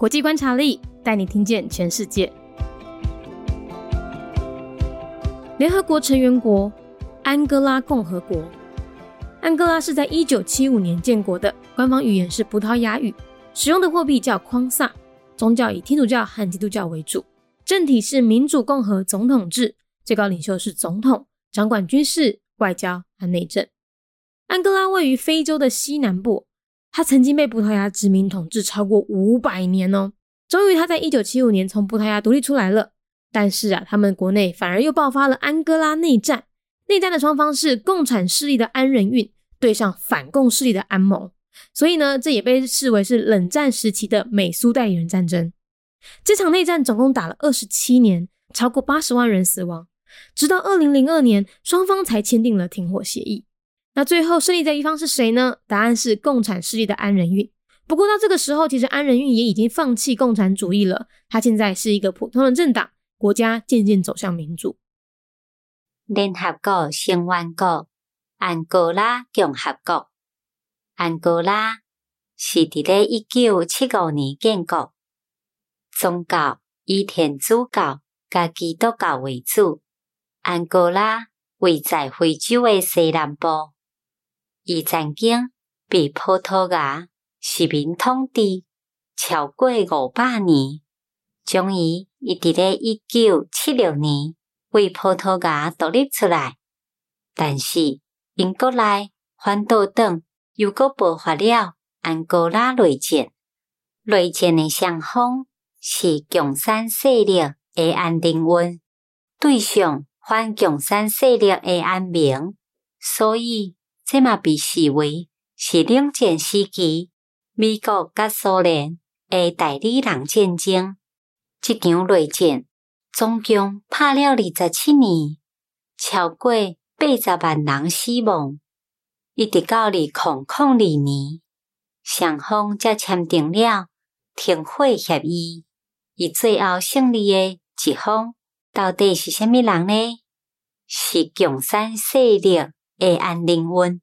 国际观察力带你听见全世界。联合国成员国安哥拉共和国，安哥拉是在一九七五年建国的，官方语言是葡萄牙语，使用的货币叫匡萨，宗教以天主教和基督教为主，政体是民主共和总统制，最高领袖是总统，掌管军事、外交和内政。安哥拉位于非洲的西南部，它曾经被葡萄牙殖民统治超过五百年哦，终于它在一九七五年从葡萄牙独立出来了。但是啊，他们国内反而又爆发了安哥拉内战。内战的双方是共产势力的安人运对上反共势力的安盟，所以呢，这也被视为是冷战时期的美苏代理人战争。这场内战总共打了二十七年，超过八十万人死亡。直到二零零二年，双方才签订了停火协议。那最后胜利的一方是谁呢？答案是共产势力的安仁运。不过到这个时候，其实安仁运也已经放弃共产主义了，他现在是一个普通的政党。国家渐渐走向民主。联合国成员国安哥拉共和国，安哥拉是伫咧一九七五年建国，宗教以天主教甲基督教为主。安哥拉位在非洲的西南部，伊曾经被葡萄牙殖民统治超过五百年。终于，伊伫咧一九七六年为葡萄牙独立出来，但是英国内反斗党又搁爆发了安哥拉内战。内战的双方是共产势力的安定运对上反共产势力的安明，所以这嘛被视为是冷战时期美国甲苏联的代理人战争。这场内战总共拍了二十七年，超过八十万人死亡。一直到二零零二年，双方才签订了停火协议。以最后胜利的一方到底是虾米人呢？是共产势力的安宁运。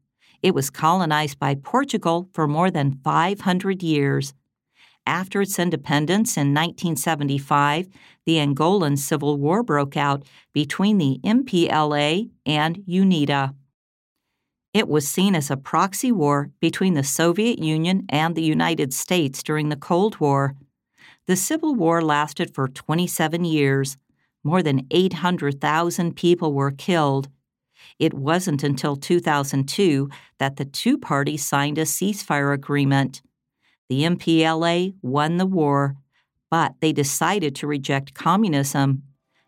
It was colonized by Portugal for more than 500 years. After its independence in 1975, the Angolan Civil War broke out between the MPLA and UNITA. It was seen as a proxy war between the Soviet Union and the United States during the Cold War. The Civil War lasted for 27 years. More than 800,000 people were killed. It wasn't until 2002 that the two parties signed a ceasefire agreement. The MPLA won the war, but they decided to reject communism.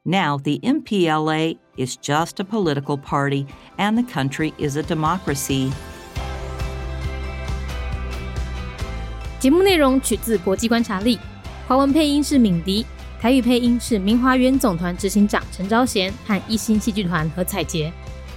Now, the MPLA is just a political party, and the country is a democracy. 节目内容取自国际观察力，华文配音是敏迪，台语配音是明华园总团执行长陈昭贤和一星戏剧团何彩杰，